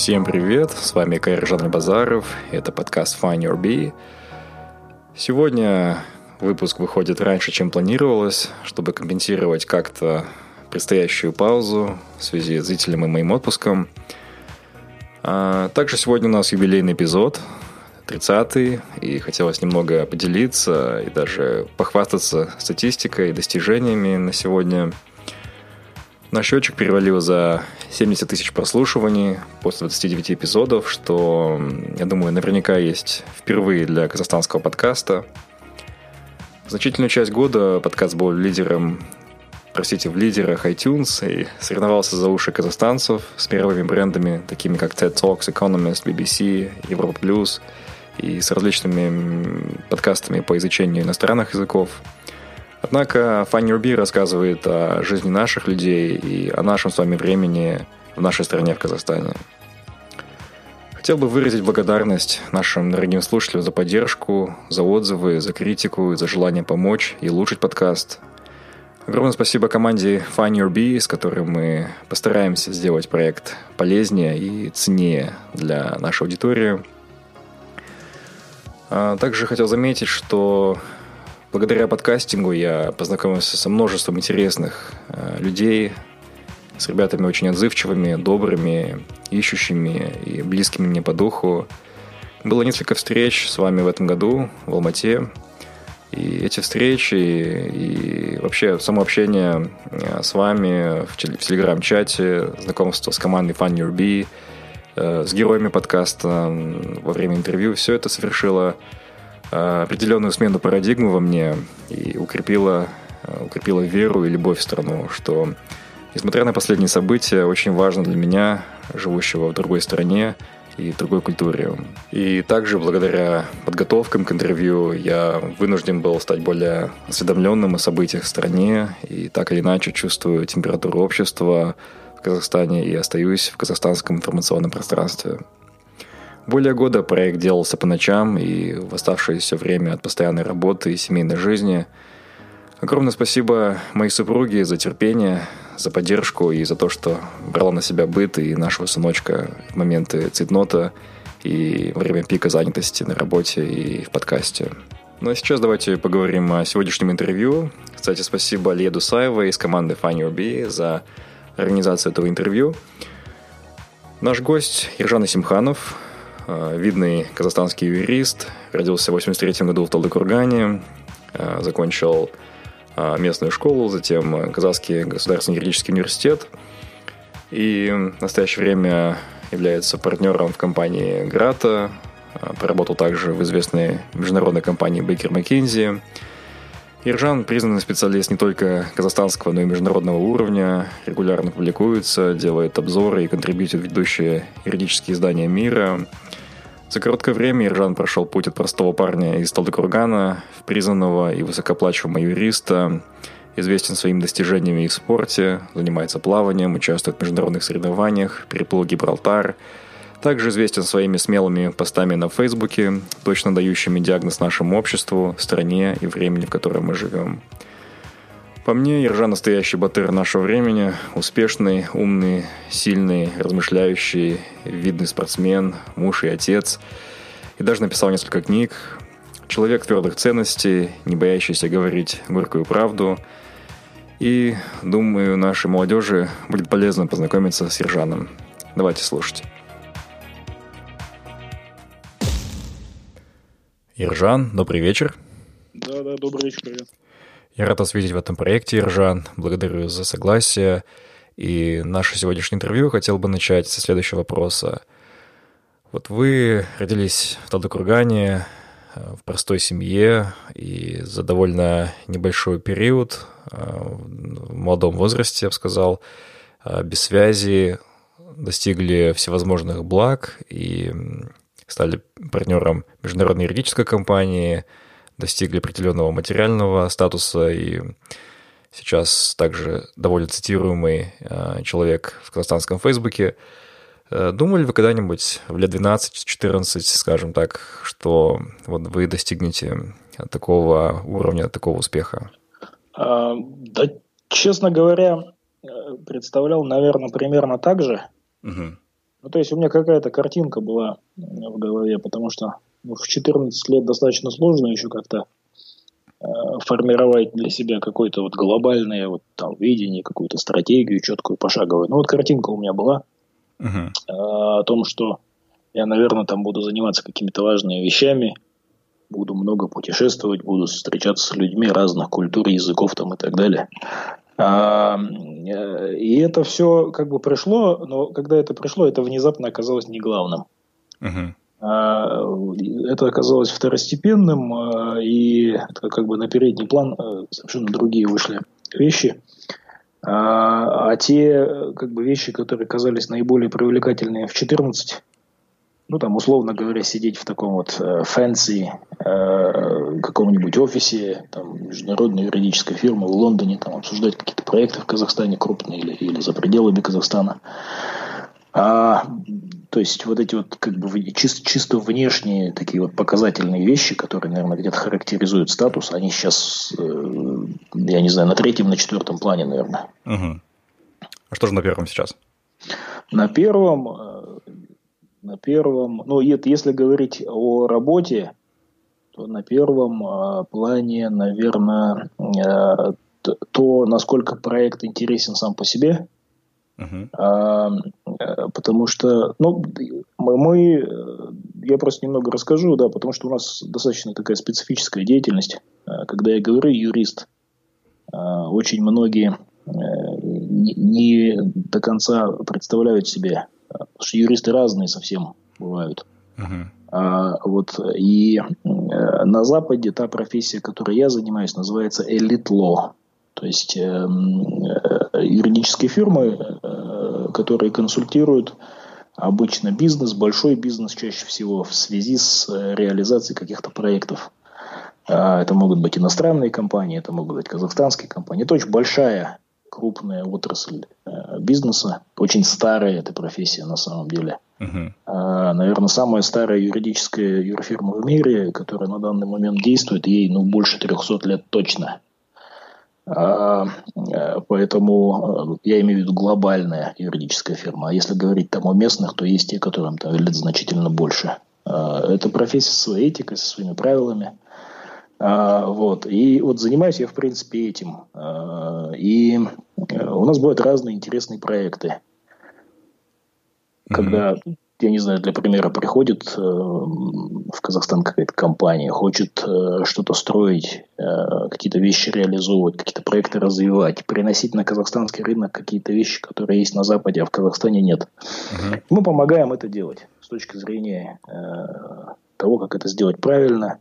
Всем привет, с вами Кайржан Базаров, это подкаст Find Your Bee. Сегодня выпуск выходит раньше, чем планировалось, чтобы компенсировать как-то предстоящую паузу в связи с зрителем и моим отпуском. А также сегодня у нас юбилейный эпизод, 30-й, и хотелось немного поделиться и даже похвастаться статистикой и достижениями на сегодня – Наш счетчик перевалил за 70 тысяч прослушиваний после 29 эпизодов, что, я думаю, наверняка есть впервые для казахстанского подкаста. Значительную часть года подкаст был лидером, простите, в лидерах iTunes и соревновался за уши казахстанцев с мировыми брендами, такими как TED Talks, Economist, BBC, Европа Плюс и с различными подкастами по изучению иностранных языков – Однако Funny Ruby рассказывает о жизни наших людей и о нашем с вами времени в нашей стране, в Казахстане. Хотел бы выразить благодарность нашим дорогим слушателям за поддержку, за отзывы, за критику, за желание помочь и улучшить подкаст. Огромное спасибо команде Find Your Bee, с которой мы постараемся сделать проект полезнее и ценнее для нашей аудитории. А также хотел заметить, что Благодаря подкастингу я познакомился со множеством интересных э, людей, с ребятами очень отзывчивыми, добрыми, ищущими и близкими мне по духу. Было несколько встреч с вами в этом году в Алмате. И эти встречи и вообще само общение э, с вами в телеграм-чате, знакомство с командой Fun Your Bee, э, с героями подкаста во время интервью, все это совершило определенную смену парадигмы во мне и укрепила, э, укрепила веру и любовь в страну, что, несмотря на последние события, очень важно для меня, живущего в другой стране и другой культуре. И также благодаря подготовкам к интервью я вынужден был стать более осведомленным о событиях в стране и так или иначе чувствую температуру общества в Казахстане и остаюсь в казахстанском информационном пространстве. Более года проект делался по ночам и в оставшееся время от постоянной работы и семейной жизни. Огромное спасибо моей супруге за терпение, за поддержку и за то, что брала на себя быт и нашего сыночка в моменты цитнота и время пика занятости на работе и в подкасте. Ну а сейчас давайте поговорим о сегодняшнем интервью. Кстати, спасибо Леду Саевой из команды Funny Be за организацию этого интервью. Наш гость Ержан Симханов, видный казахстанский юрист, родился в 83 году в Талдыкургане, э, закончил э, местную школу, затем Казахский государственный юридический университет и в настоящее время является партнером в компании Грата, поработал также в известной международной компании Baker McKinsey. Иржан признанный специалист не только казахстанского, но и международного уровня, регулярно публикуется, делает обзоры и контрибьютит в ведущие юридические издания мира – за короткое время Иржан прошел путь от простого парня из Талдыкургана в признанного и высокоплачиваемого юриста, известен своими достижениями в спорте, занимается плаванием, участвует в международных соревнованиях, переплыл Гибралтар, также известен своими смелыми постами на Фейсбуке, точно дающими диагноз нашему обществу, стране и времени, в котором мы живем. По мне, Ержа настоящий батыр нашего времени, успешный, умный, сильный, размышляющий, видный спортсмен, муж и отец. И даже написал несколько книг. Человек твердых ценностей, не боящийся говорить горькую правду. И, думаю, нашей молодежи будет полезно познакомиться с Ержаном. Давайте слушать. Ержан, добрый вечер. Да, да, добрый вечер. Я рад вас видеть в этом проекте, Иржан. Благодарю за согласие. И наше сегодняшнее интервью хотел бы начать со следующего вопроса. Вот вы родились в Талдыкургане, э, в простой семье, и за довольно небольшой период, э, в молодом возрасте, я бы сказал, э, без связи достигли всевозможных благ и стали партнером международной юридической компании, достигли определенного материального статуса и сейчас также довольно цитируемый человек в казахстанском Фейсбуке – Э, думали вы когда-нибудь в лет 12-14, скажем так, что вот вы достигнете такого уровня, такого успеха? А, да, честно говоря, э, представлял, наверное, примерно так же. Угу. Ну, то есть у меня какая-то картинка была в голове, потому что в 14 лет достаточно сложно еще как-то э, формировать для себя какое-то вот глобальное вот там видение, какую-то стратегию четкую, пошаговую. Ну вот картинка у меня была uh о том, что я, наверное, там буду заниматься какими-то важными вещами, буду много путешествовать, буду встречаться с людьми разных культур, языков там и так далее. А, э, и это все как бы пришло, но когда это пришло, это внезапно оказалось не главным. Uh-huh. Это оказалось второстепенным, а, и это как бы на передний план э, совершенно другие вышли вещи. А, а те как бы вещи, которые казались наиболее привлекательными в 14, ну там условно говоря, сидеть в таком вот э, fancy э, каком-нибудь офисе там, международной юридической фирмы в Лондоне, там обсуждать какие-то проекты в Казахстане крупные или, или за пределами Казахстана. А то есть вот эти вот как бы чисто, чисто внешние такие вот показательные вещи, которые, наверное, где-то характеризуют статус, они сейчас, э, я не знаю, на третьем, на четвертом плане, наверное. Угу. А что же на первом сейчас? На первом, э, на первом, ну, если говорить о работе, то на первом э, плане, наверное, то, насколько проект интересен сам по себе – а, э, потому что, ну, мы, мы, э, я просто немного расскажу, да, потому что у нас достаточно такая специфическая деятельность. А, когда я говорю юрист, а, очень многие э, не, до конца представляют себе, потому что юристы разные совсем бывают. Uh-huh. А, вот, и на Западе та профессия, которой я занимаюсь, называется элит law. То есть э, э, юридические фирмы, э, которые консультируют обычно бизнес, большой бизнес чаще всего в связи с э, реализацией каких-то проектов. Э, это могут быть иностранные компании, это могут быть казахстанские компании. Это очень большая, крупная отрасль бизнеса. Очень старая эта профессия на самом деле. Uh-huh. Наверное, самая старая юридическая юрфирма в мире, которая на данный момент действует, ей ну, больше 300 лет точно. А, э, поэтому э, я имею в виду глобальная юридическая фирма. А если говорить там о местных, то есть те, которым там лет значительно больше. А, это профессия со своей этикой, со своими правилами. А, вот. И вот занимаюсь я, в принципе, этим. И э, у нас бывают разные интересные проекты. Когда я не знаю, для примера, приходит э, в Казахстан какая-то компания, хочет э, что-то строить, э, какие-то вещи реализовывать, какие-то проекты развивать, приносить на казахстанский рынок какие-то вещи, которые есть на Западе, а в Казахстане нет. Uh-huh. Мы помогаем это делать с точки зрения э, того, как это сделать правильно,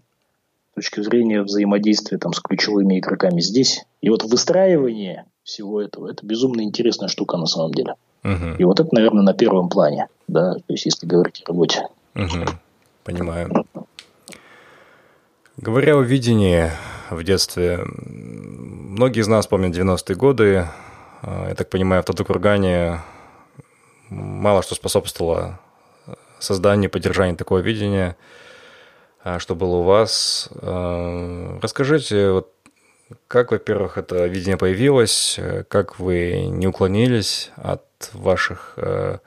с точки зрения взаимодействия там, с ключевыми игроками здесь. И вот выстраивание всего этого, это безумно интересная штука на самом деле. Угу. И вот это, наверное, на первом плане, да, то есть если говорить о работе. Угу. Понимаю. Говоря о видении в детстве, многие из нас помнят 90-е годы. А, я так понимаю, в Татукургане мало что способствовало созданию, поддержанию такого видения. А что было у вас? А, расскажите, вот как, во-первых, это видение появилось, как вы не уклонились от ваших э,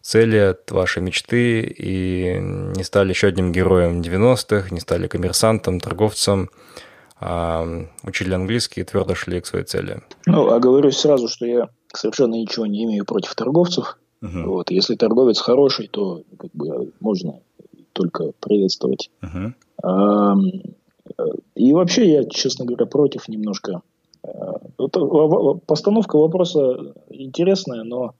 целей, от вашей мечты и не стали еще одним героем 90-х, не стали коммерсантом, торговцем, а учили английский и твердо шли к своей цели. Ну, оговорюсь сразу, что я совершенно ничего не имею против торговцев. Угу. Вот, если торговец хороший, то как бы можно только приветствовать. Угу. И вообще я, честно говоря, против немножко. Постановка вопроса интересная, но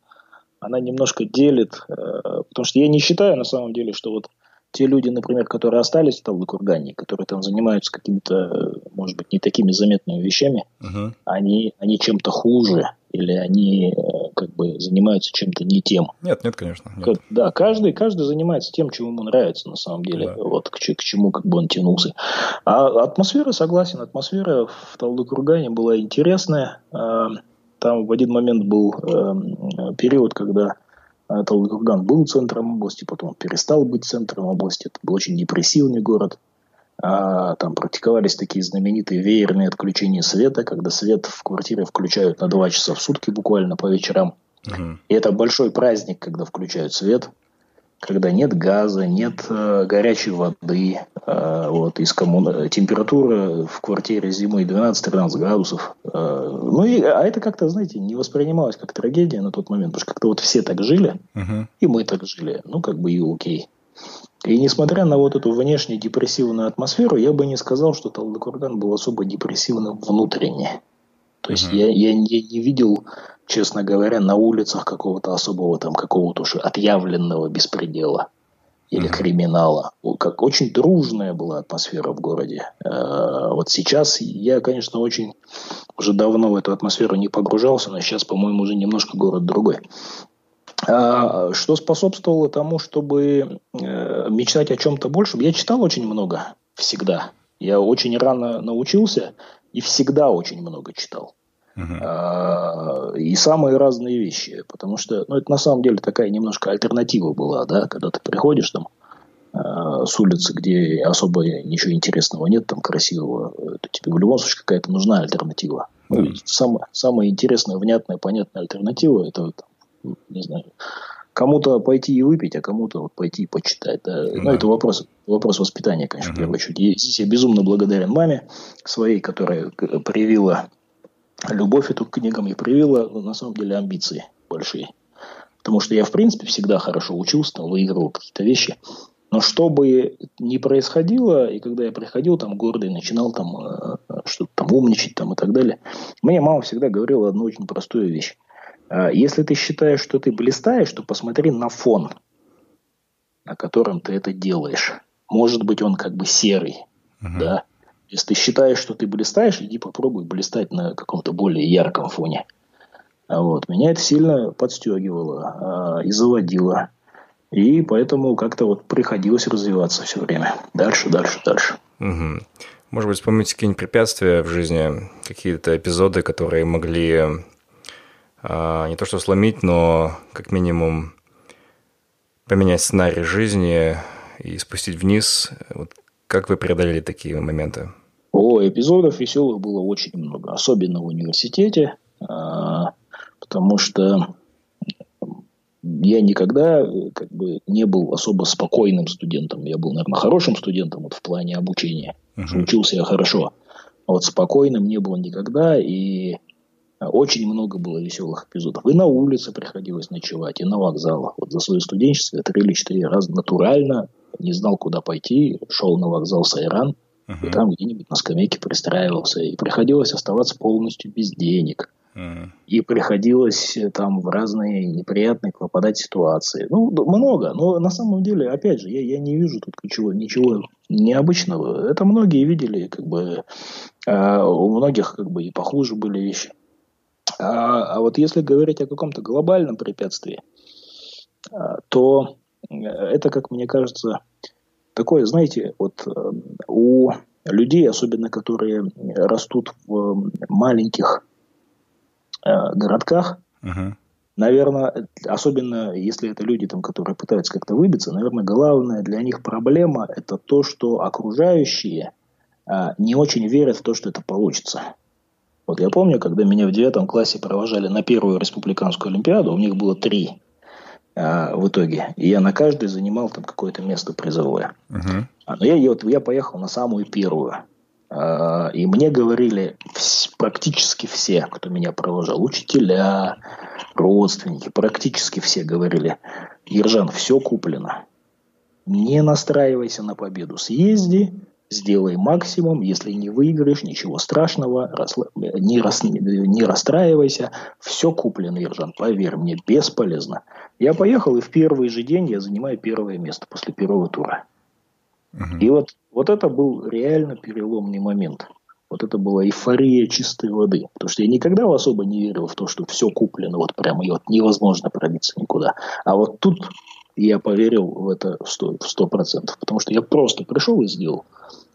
она немножко делит, потому что я не считаю на самом деле, что вот те люди, например, которые остались в Талдыкургане, которые там занимаются какими-то, может быть, не такими заметными вещами, uh-huh. они, они чем-то хуже или они э, как бы занимаются чем-то не тем. Нет, нет, конечно. Нет. Да, каждый, каждый занимается тем, чему ему нравится на самом деле, да. вот к, к чему как бы он тянулся. А атмосфера, согласен, атмосфера в Талдыкургане была интересная. А, там в один момент был э, период, когда Талдыкурган был центром области, потом перестал быть центром области. Это был очень депрессивный город. А, там практиковались такие знаменитые веерные отключения света, когда свет в квартире включают на два часа в сутки буквально по вечерам. Угу. И это большой праздник, когда включают свет когда нет газа, нет э, горячей воды, э, вот, из коммуна... температура в квартире зимой 12-13 градусов. Э, ну, и, а это как-то, знаете, не воспринималось как трагедия на тот момент, потому что как-то вот все так жили, uh-huh. и мы так жили, ну, как бы и окей. И несмотря на вот эту внешне депрессивную атмосферу, я бы не сказал, что Талдыкурган был особо депрессивным внутренне. То есть uh-huh. я, я, я не видел честно говоря, на улицах какого-то особого там какого-то уж отъявленного беспредела или mm-hmm. криминала. Как очень дружная была атмосфера в городе. Э, вот сейчас я, конечно, очень уже давно в эту атмосферу не погружался, но сейчас, по-моему, уже немножко город другой. А, что способствовало тому, чтобы э, мечтать о чем-то большем? Я читал очень много всегда. Я очень рано научился и всегда очень много читал. Uh-huh. И самые разные вещи. Потому что, ну, это на самом деле такая немножко альтернатива была, да, когда ты приходишь там а, с улицы, где особо ничего интересного нет, там красивого, то тебе в любом случае какая-то нужна альтернатива. Ну, самая, самая интересная, внятная, понятная альтернатива это, там, не знаю, кому-то пойти и выпить, а кому-то вот пойти и почитать. Да. Uh-huh. Ну, это вопрос, вопрос воспитания, конечно, uh-huh. в первую очередь. И здесь я безумно благодарен маме своей, которая привила любовь эту к книгам и привела, ну, на самом деле, амбиции большие. Потому что я, в принципе, всегда хорошо учился, там, выигрывал какие-то вещи. Но что бы ни происходило, и когда я приходил там гордый, начинал там э, что-то там умничать там и так далее, мне мама всегда говорила одну очень простую вещь. Э, если ты считаешь, что ты блистаешь, то посмотри на фон, на котором ты это делаешь. Может быть, он как бы серый, uh-huh. да, если ты считаешь, что ты блистаешь, иди попробуй блистать на каком-то более ярком фоне. А вот. Меня это сильно подстегивало а, и заводило. И поэтому как-то вот приходилось развиваться все время. Дальше, дальше, дальше. Угу. Может быть, вспомните какие-нибудь препятствия в жизни, какие-то эпизоды, которые могли а, не то что сломить, но как минимум поменять сценарий жизни и спустить вниз. Вот как вы преодолели такие моменты? О, эпизодов веселых было очень много, особенно в университете, а, потому что я никогда как бы не был особо спокойным студентом. Я был, наверное, хорошим студентом вот в плане обучения. Uh-huh. Учился я хорошо. А вот спокойным не был никогда. И очень много было веселых эпизодов. И на улице приходилось ночевать, и на вокзалах. Вот за свое студенчество три или четыре раза натурально не знал, куда пойти, шел на вокзал Сайран, uh-huh. и там где-нибудь на скамейке пристраивался. И приходилось оставаться полностью без денег. Uh-huh. И приходилось э, там в разные неприятные попадать ситуации. Ну, много. Но на самом деле, опять же, я, я не вижу тут ничего, ничего необычного. Это многие видели, как бы, а у многих как бы и похуже были вещи. А, а вот если говорить о каком-то глобальном препятствии, а, то это, как мне кажется, такое, знаете, вот э, у людей, особенно которые растут в маленьких э, городках, uh-huh. наверное, особенно если это люди, там, которые пытаются как-то выбиться, наверное, главная для них проблема это то, что окружающие а, не очень верят в то, что это получится. Вот я помню, когда меня в девятом классе провожали на первую республиканскую олимпиаду, у них было три а, в итоге. И я на каждой занимал там какое-то место призовое. Uh-huh. А, но я, вот, я поехал на самую первую. А, и мне говорили вс- практически все, кто меня провожал, учителя, родственники, практически все говорили, Ержан, все куплено. Не настраивайся на победу. Съезди, сделай максимум, если не выиграешь, ничего страшного, не, рас, не расстраивайся, все куплено, Ержан, поверь мне, бесполезно. Я поехал, и в первый же день я занимаю первое место после первого тура. Угу. И вот, вот это был реально переломный момент. Вот это была эйфория чистой воды. Потому что я никогда особо не верил в то, что все куплено, вот прямо и вот невозможно пробиться никуда. А вот тут я поверил в это в сто процентов. Потому что я просто пришел и сделал.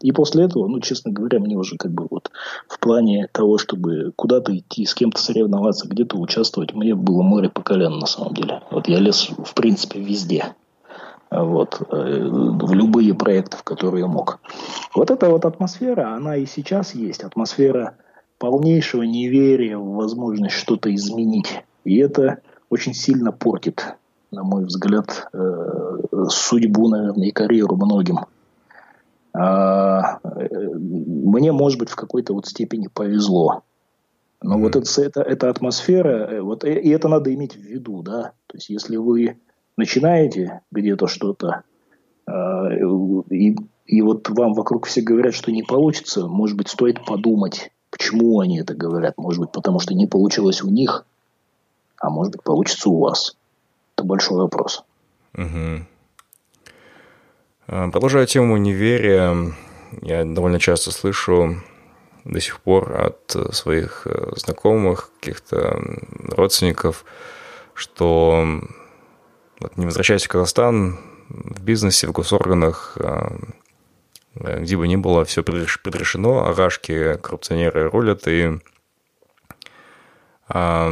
И после этого, ну, честно говоря, мне уже как бы вот в плане того, чтобы куда-то идти, с кем-то соревноваться, где-то участвовать, мне было море по колено на самом деле. Вот я лез, в принципе, везде. Вот, э, в любые проекты, в которые мог. Вот эта вот атмосфера, она и сейчас есть. Атмосфера полнейшего неверия в возможность что-то изменить. И это очень сильно портит, на мой взгляд, э, судьбу, наверное, и карьеру многим. А, мне, может быть, в какой-то вот степени повезло. Но mm-hmm. вот это, это, эта атмосфера, э, вот, и это надо иметь в виду, да. То есть, если вы начинаете где-то что-то, а, и, и вот вам вокруг все говорят, что не получится, может быть, стоит подумать, почему они это говорят. Может быть, потому что не получилось у них, а может быть, получится у вас. Это большой вопрос. Угу. Продолжая тему неверия, я довольно часто слышу до сих пор от своих э, знакомых, каких-то родственников, что вот, не возвращайся в Казахстан, в бизнесе, в госорганах, э, где бы ни было, все предрешено, арашки, коррупционеры рулят, и а,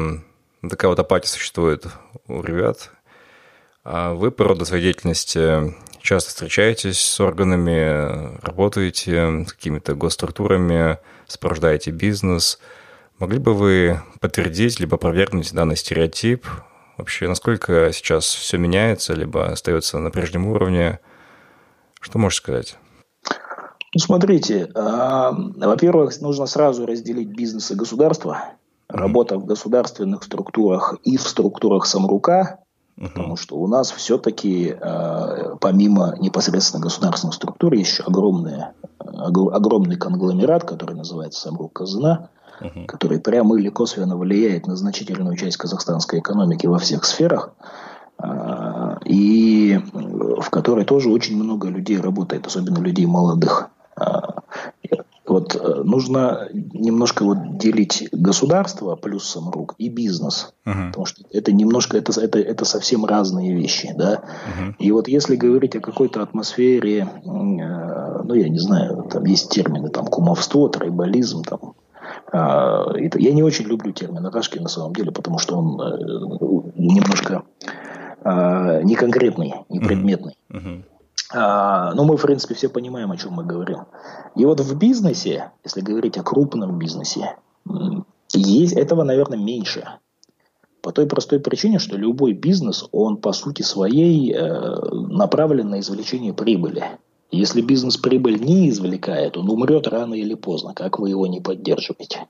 такая вот апатия существует у ребят. А вы по роду своей деятельности часто встречаетесь с органами, работаете с какими-то госструктурами, сопровождаете бизнес. Могли бы вы подтвердить либо опровергнуть данный стереотип? Вообще, насколько сейчас все меняется, либо остается на прежнем уровне? Что можешь сказать? Ну, смотрите, э, во-первых, нужно сразу разделить бизнес и государство. Работа в государственных структурах и в структурах самрука Угу. Потому что у нас все-таки, э, помимо непосредственно государственных структур, еще огромный, огромный конгломерат, который называется Самрук Казана, угу. который прямо или косвенно влияет на значительную часть казахстанской экономики во всех сферах, э, и в которой тоже очень много людей работает, особенно людей молодых. Вот э, нужно немножко вот делить государство плюс самрук и бизнес, uh-huh. потому что это немножко это это это совсем разные вещи, да. Uh-huh. И вот если говорить о какой-то атмосфере, э, ну я не знаю, там есть термины там кумовство, трайбализм, там это, я не очень люблю термин Рашки на самом деле, потому что он э, немножко э, неконкретный, непредметный. Uh-huh. Uh-huh. А, ну, мы, в принципе, все понимаем, о чем мы говорим. И вот в бизнесе, если говорить о крупном бизнесе, есть этого, наверное, меньше. По той простой причине, что любой бизнес, он по сути своей э, направлен на извлечение прибыли. Если бизнес прибыль не извлекает, он умрет рано или поздно, как вы его не поддерживаете.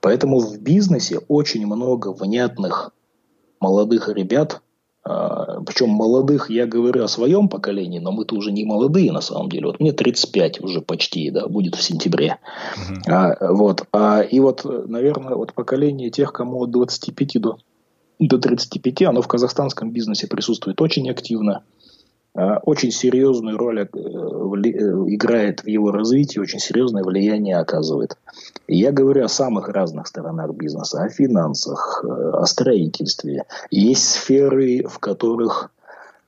Поэтому в бизнесе очень много внятных молодых ребят, Причем молодых, я говорю о своем поколении, но мы-то уже не молодые на самом деле. Вот мне 35 уже почти, да, будет в сентябре. Uh-huh. А, вот. А, и вот, наверное, вот поколение тех, кому от 25 до, до 35, оно в казахстанском бизнесе присутствует очень активно. А, очень серьезную роль э, э, играет в его развитии, очень серьезное влияние оказывает. Я говорю о самых разных сторонах бизнеса, о финансах, э, о строительстве. Есть сферы, в которых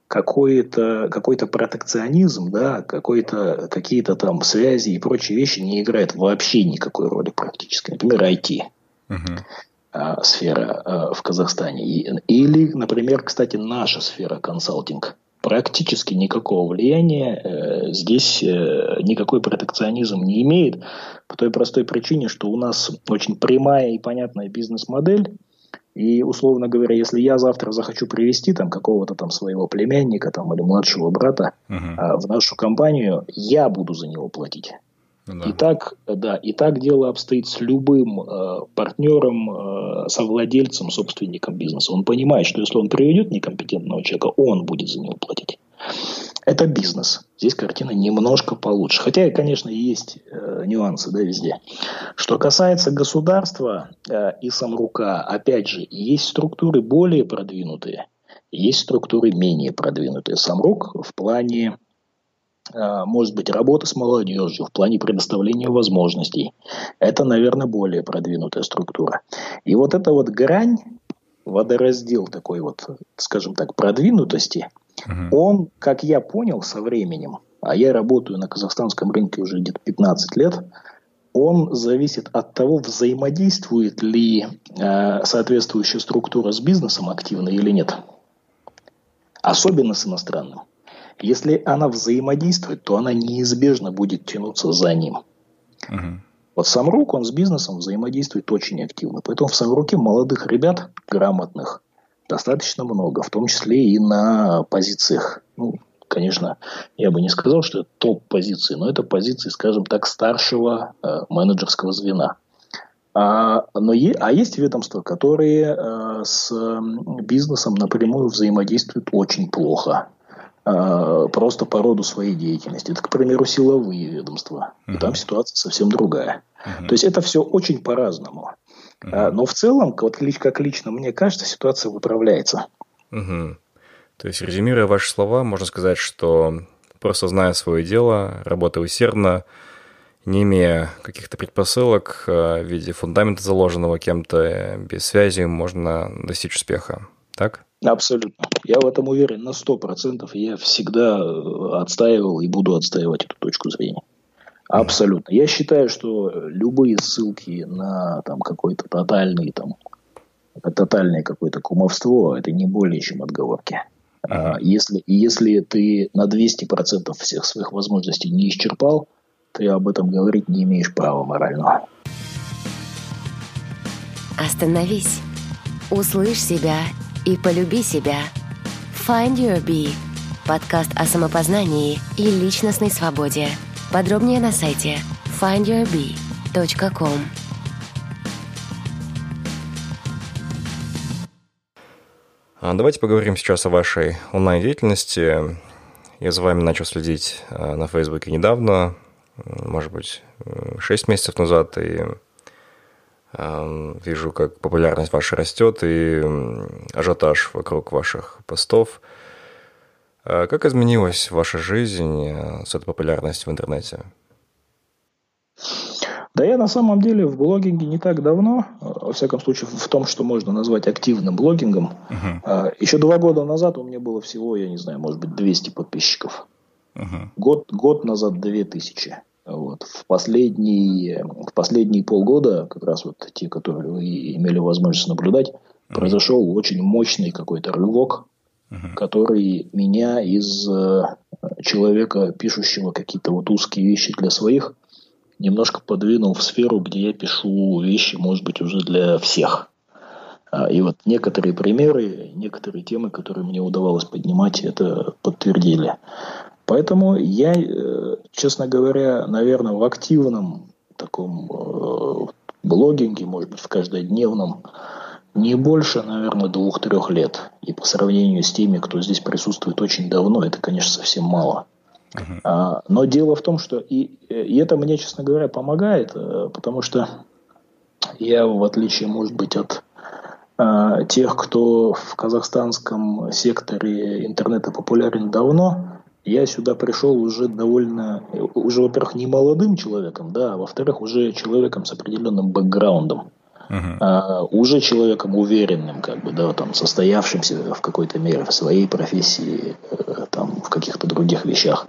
какой-то какой протекционизм, да, какой-то, какие-то там связи и прочие вещи не играют вообще никакой роли практически. Например, IT. Uh-huh а, сфера а, в Казахстане. Или, например, кстати, наша сфера консалтинг практически никакого влияния э, здесь э, никакой протекционизм не имеет по той простой причине, что у нас очень прямая и понятная бизнес-модель. И, условно говоря, если я завтра захочу привести там какого-то там своего племянника там, или младшего брата uh-huh. в нашу компанию, я буду за него платить. Да. И так, да, и так дело обстоит с любым э, партнером, э, совладельцем, собственником бизнеса. Он понимает, что если он приведет некомпетентного человека, он будет за него платить. Это бизнес. Здесь картина немножко получше. Хотя, конечно, есть э, нюансы да, везде. Что касается государства э, и самрука, опять же, есть структуры более продвинутые, есть структуры менее продвинутые. Самрук в плане может быть, работа с молодежью в плане предоставления возможностей. Это, наверное, более продвинутая структура. И вот эта вот грань, водораздел такой вот, скажем так, продвинутости – Угу. Он, как я понял со временем, а я работаю на казахстанском рынке уже где-то 15 лет, он зависит от того, взаимодействует ли э, соответствующая структура с бизнесом активно или нет. Особенно с иностранным. Если она взаимодействует, то она неизбежно будет тянуться за ним. Угу. Вот Самрук, он с бизнесом взаимодействует очень активно. Поэтому в Самруке молодых ребят, грамотных, достаточно много, в том числе и на позициях. Ну, конечно, я бы не сказал, что это топ-позиции, но это позиции, скажем так, старшего э, менеджерского звена. А, но е, а есть ведомства, которые э, с бизнесом напрямую взаимодействуют очень плохо. Э, просто по роду своей деятельности. Это, к примеру, силовые ведомства. Uh-huh. Там ситуация совсем другая. Uh-huh. То есть это все очень по-разному. Uh-huh. Но в целом, вот как лично мне кажется, ситуация выправляется. Угу. То есть, резюмируя ваши слова, можно сказать, что просто зная свое дело, работая усердно, не имея каких-то предпосылок э, в виде фундамента, заложенного кем-то, без связи, можно достичь успеха. Так? Абсолютно. Я в этом уверен на сто процентов. Я всегда отстаивал и буду отстаивать эту точку зрения. Абсолютно. Я считаю, что любые ссылки на там какой-то тотальный там тотальное какое-то кумовство, это не более чем отговорки. Uh-huh. Если, если ты на 200% всех своих возможностей не исчерпал, ты об этом говорить не имеешь права морального. Остановись. Услышь себя и полюби себя. Find Your Bee. Подкаст о самопознании и личностной свободе. Подробнее на сайте findyourbee.com. А, давайте поговорим сейчас о вашей онлайн-деятельности. Я за вами начал следить а, на Фейсбуке недавно, может быть, 6 месяцев назад, и вижу, как популярность ваша растет и ажиотаж вокруг ваших постов – а как изменилась ваша жизнь э, с этой популярностью в интернете? Да я на самом деле в блогинге не так давно, э, во всяком случае в том, что можно назвать активным блогингом. Uh-huh. Еще два года назад у меня было всего, я не знаю, может быть 200 подписчиков. Uh-huh. Год, год назад 2000. Вот. В, последние, в последние полгода, как раз вот те, которые вы имели возможность наблюдать, uh-huh. произошел очень мощный какой-то рывок uh-huh. который меня из э, человека, пишущего какие-то вот узкие вещи для своих, немножко подвинул в сферу, где я пишу вещи, может быть, уже для всех. А, и вот некоторые примеры, некоторые темы, которые мне удавалось поднимать, это подтвердили. Поэтому я, э, честно говоря, наверное, в активном таком э, блогинге, может быть, в каждодневном, не больше, наверное, двух-трех лет. И по сравнению с теми, кто здесь присутствует очень давно, это, конечно, совсем мало. Uh-huh. А, но дело в том, что и, и это мне, честно говоря, помогает, э, потому что я, в отличие, может быть, от а, тех, кто в казахстанском секторе интернета популярен давно, я сюда пришел уже довольно, уже, во-первых, не молодым человеком, да, а во-вторых, уже человеком с определенным бэкграундом uh-huh. а, уже человеком уверенным, как бы, да, там, состоявшимся в какой-то мере в своей профессии, э, там, в каких-то других вещах.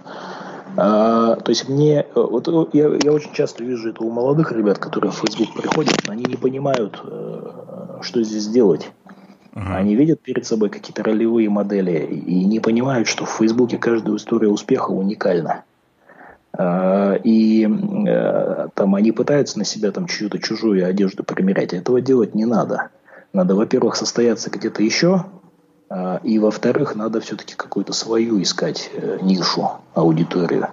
А, то есть мне, вот я, я очень часто вижу это у молодых ребят, которые в Facebook приходят, они не понимают, э, что здесь делать. Uh-huh. Они видят перед собой какие-то ролевые модели и не понимают, что в Фейсбуке каждая история успеха уникальна. А, и э, там они пытаются на себя там чью-то чужую одежду примерять. Этого делать не надо. Надо, во-первых, состояться где-то еще, а, и, во-вторых, надо все-таки какую-то свою искать э, нишу, аудиторию.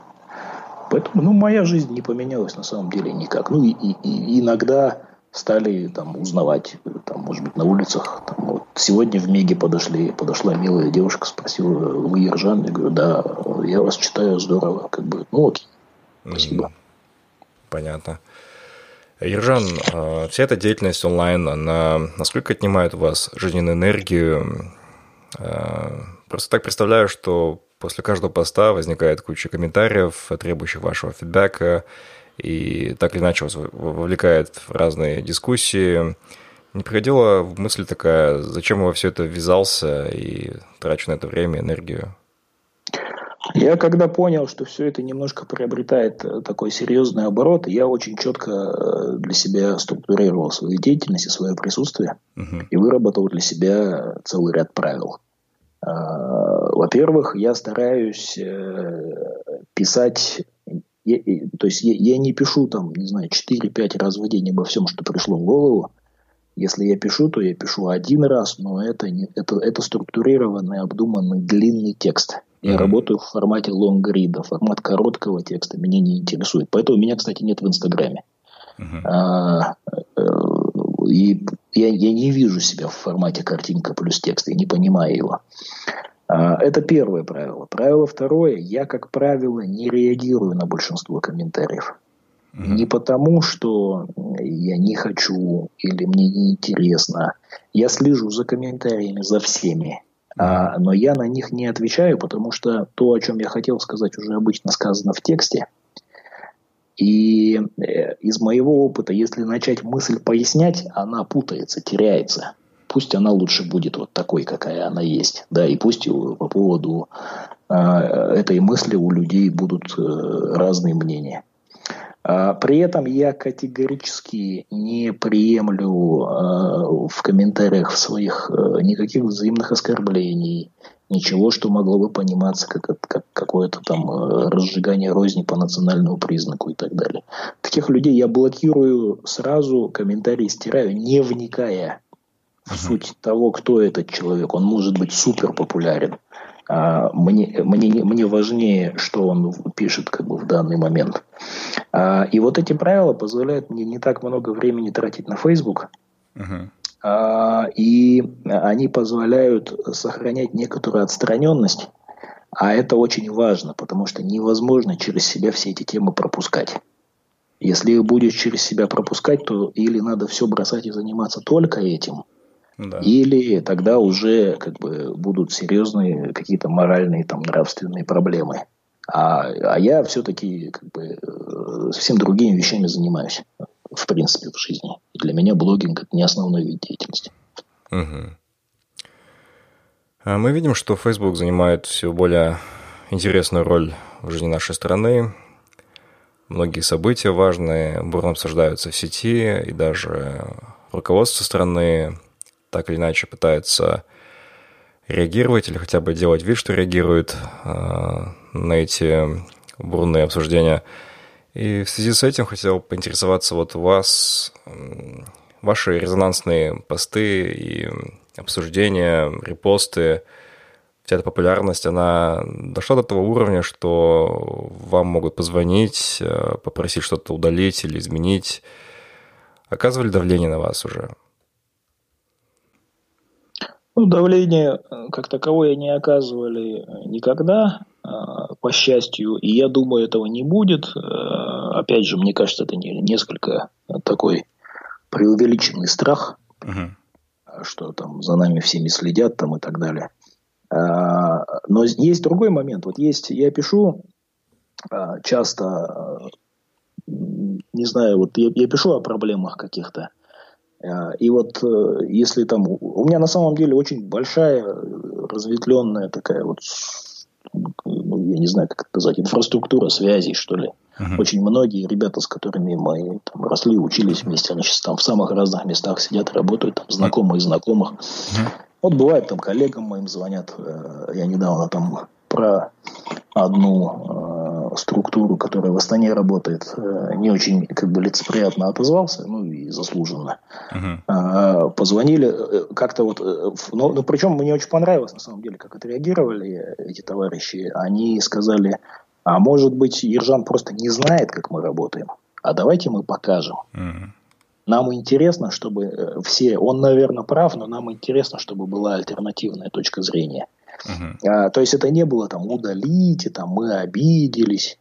Поэтому, ну, моя жизнь не поменялась на самом деле никак. Ну, и, и, и иногда стали там узнавать, там, может быть, на улицах. Там, вот сегодня в Меге подошли, подошла милая девушка, спросила, вы Ержан? Я говорю, да, я вас читаю здорово, как бы, ну окей, спасибо. Понятно. Ержан, а, вся эта деятельность онлайн, она насколько отнимает у вас жизненную энергию? А, просто так представляю, что после каждого поста возникает куча комментариев, требующих вашего фидбэка, и так или иначе вас вовлекает в разные дискуссии. Не приходила в мысль такая, зачем я во все это ввязался и трачу на это время, энергию? Я когда понял, что все это немножко приобретает э, такой серьезный оборот, я очень четко э, для себя структурировал свою деятельность и свое присутствие угу. и выработал для себя целый ряд правил. А, во-первых, я стараюсь э, писать, то есть я не пишу там, не знаю, 4-5 раз в день обо всем, что пришло в голову. Если я пишу, то я пишу один раз, но это, не, это, это структурированный, обдуманный длинный текст. Я mm-hmm. работаю в формате лонгрида, формат короткого текста меня не интересует. Поэтому меня, кстати, нет в Инстаграме. Mm-hmm. А, э, и я, я не вижу себя в формате картинка плюс текст, я не понимаю его. А, это первое правило. Правило второе. Я, как правило, не реагирую на большинство комментариев. Mm-hmm. Не потому, что я не хочу или мне не интересно. Я слежу за комментариями, за всеми. А, но я на них не отвечаю, потому что то, о чем я хотел сказать, уже обычно сказано в тексте. И э, из моего опыта, если начать мысль пояснять, она путается, теряется. Пусть она лучше будет вот такой, какая она есть. Да, и пусть по поводу э, этой мысли у людей будут э, разные мнения. А, при этом я категорически не приемлю в комментариях своих э, никаких взаимных оскорблений, ничего, что могло бы пониматься как, как какое-то там э, разжигание розни по национальному признаку и так далее. Таких людей я блокирую сразу, комментарии стираю, не вникая в суть того, кто этот человек. Он может быть супер популярен. А, мне, мне, мне важнее, что он пишет как бы в данный момент. А, и вот эти правила позволяют мне не так много времени тратить на Facebook. Uh-huh. И они позволяют сохранять некоторую отстраненность. А это очень важно, потому что невозможно через себя все эти темы пропускать. Если их будешь через себя пропускать, то или надо все бросать и заниматься только этим, да. Или тогда уже как бы будут серьезные какие-то моральные, там, нравственные проблемы. А, а я все-таки как бы э, совсем другими вещами занимаюсь, в принципе, в жизни. И для меня блогинг – это не основной вид деятельности. Угу. Мы видим, что Facebook занимает все более интересную роль в жизни нашей страны. Многие события важные бурно обсуждаются в сети, и даже руководство страны так или иначе пытается реагировать или хотя бы делать вид, что реагирует э, на эти бурные обсуждения. И в связи с этим хотел поинтересоваться вот у вас, ваши резонансные посты и обсуждения, репосты, вся эта популярность, она дошла до того уровня, что вам могут позвонить, э, попросить что-то удалить или изменить. Оказывали давление на вас уже? Ну, давление э, как таковое не оказывали э, никогда, э, по счастью, и я думаю, этого не будет. Опять же, мне кажется, это несколько такой преувеличенный страх, угу. что там за нами всеми следят там и так далее. Но есть другой момент. Вот есть, я пишу часто, не знаю, вот я, я пишу о проблемах каких-то, а, и вот э, если там... У меня на самом деле очень большая, разветвленная такая вот, ну, я не знаю, как это назвать, инфраструктура связей, что ли. Uh-huh. Очень многие ребята, с которыми мы там, росли, учились вместе, они сейчас там в самых разных местах сидят, работают, там знакомые знакомых. Uh-huh. Вот бывает, там коллегам моим звонят. Э, я недавно там про одну э, структуру, которая в Астане работает, э, не очень как бы лицеприятно отозвался, ну и заслуженно. Uh-huh. Позвонили э, как-то вот, э, ну, ну причем мне очень понравилось на самом деле, как отреагировали эти товарищи. Они сказали, а может быть Ержан просто не знает, как мы работаем, а давайте мы покажем. Uh-huh. Нам интересно, чтобы все, он, наверное, прав, но нам интересно, чтобы была альтернативная точка зрения. А, то есть это не было там удалите, там мы обиделись,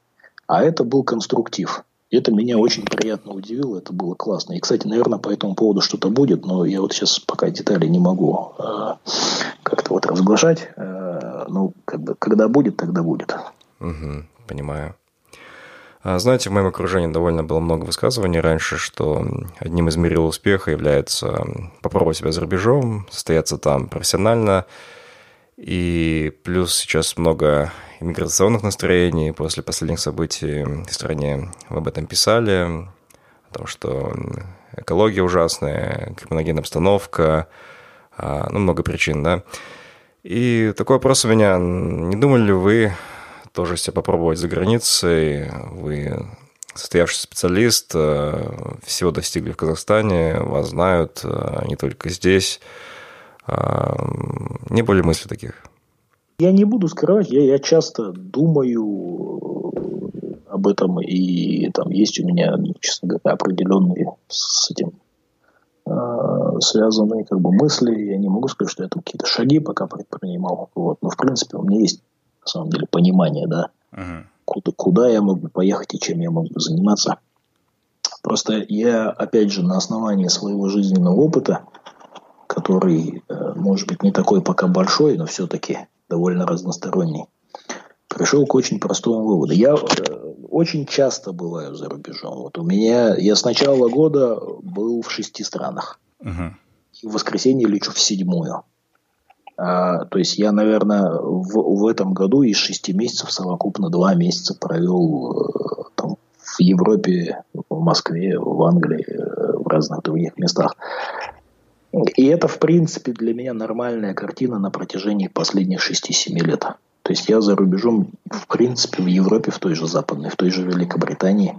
а это был конструктив. Это меня очень приятно удивило, это было классно. И, кстати, наверное, по этому поводу что-то будет, но я вот сейчас пока детали не могу э, как-то вот разглашать. Э, ну, как бы, когда будет, тогда будет. Угу, понимаю. А, знаете, в моем окружении довольно было много высказываний раньше, что одним из мерил успеха является попробовать себя за рубежом, состояться там профессионально. И плюс сейчас много иммиграционных настроений после последних событий в стране. Вы об этом писали, о том, что экология ужасная, криминогенная обстановка, а, ну, много причин, да. И такой вопрос у меня. Не думали ли вы тоже себя попробовать за границей. Вы состоявшийся специалист, э, всего достигли в Казахстане, вас знают э, не только здесь. Э, не были мысли таких? Я не буду скрывать, я, я часто думаю об этом, и там есть у меня, честно говоря, определенные с этим связанные как бы мысли. Я не могу сказать, что я там какие-то шаги пока предпринимал. Вот. Но, в принципе, у меня есть на самом деле, понимание, да, uh-huh. куда, куда я мог бы поехать и чем я мог бы заниматься. Просто я, опять же, на основании своего жизненного опыта, который, э, может быть, не такой пока большой, но все-таки довольно разносторонний, пришел к очень простому выводу. Я э, очень часто бываю за рубежом. Вот у меня, я с начала года был в шести странах. Uh-huh. И в воскресенье лечу в седьмую. А, то есть я, наверное, в, в этом году из шести месяцев совокупно два месяца провел э, там, в Европе, в Москве, в Англии, в разных других местах. И это, в принципе, для меня нормальная картина на протяжении последних 6-7 лет. То есть я за рубежом, в принципе, в Европе, в той же Западной, в той же Великобритании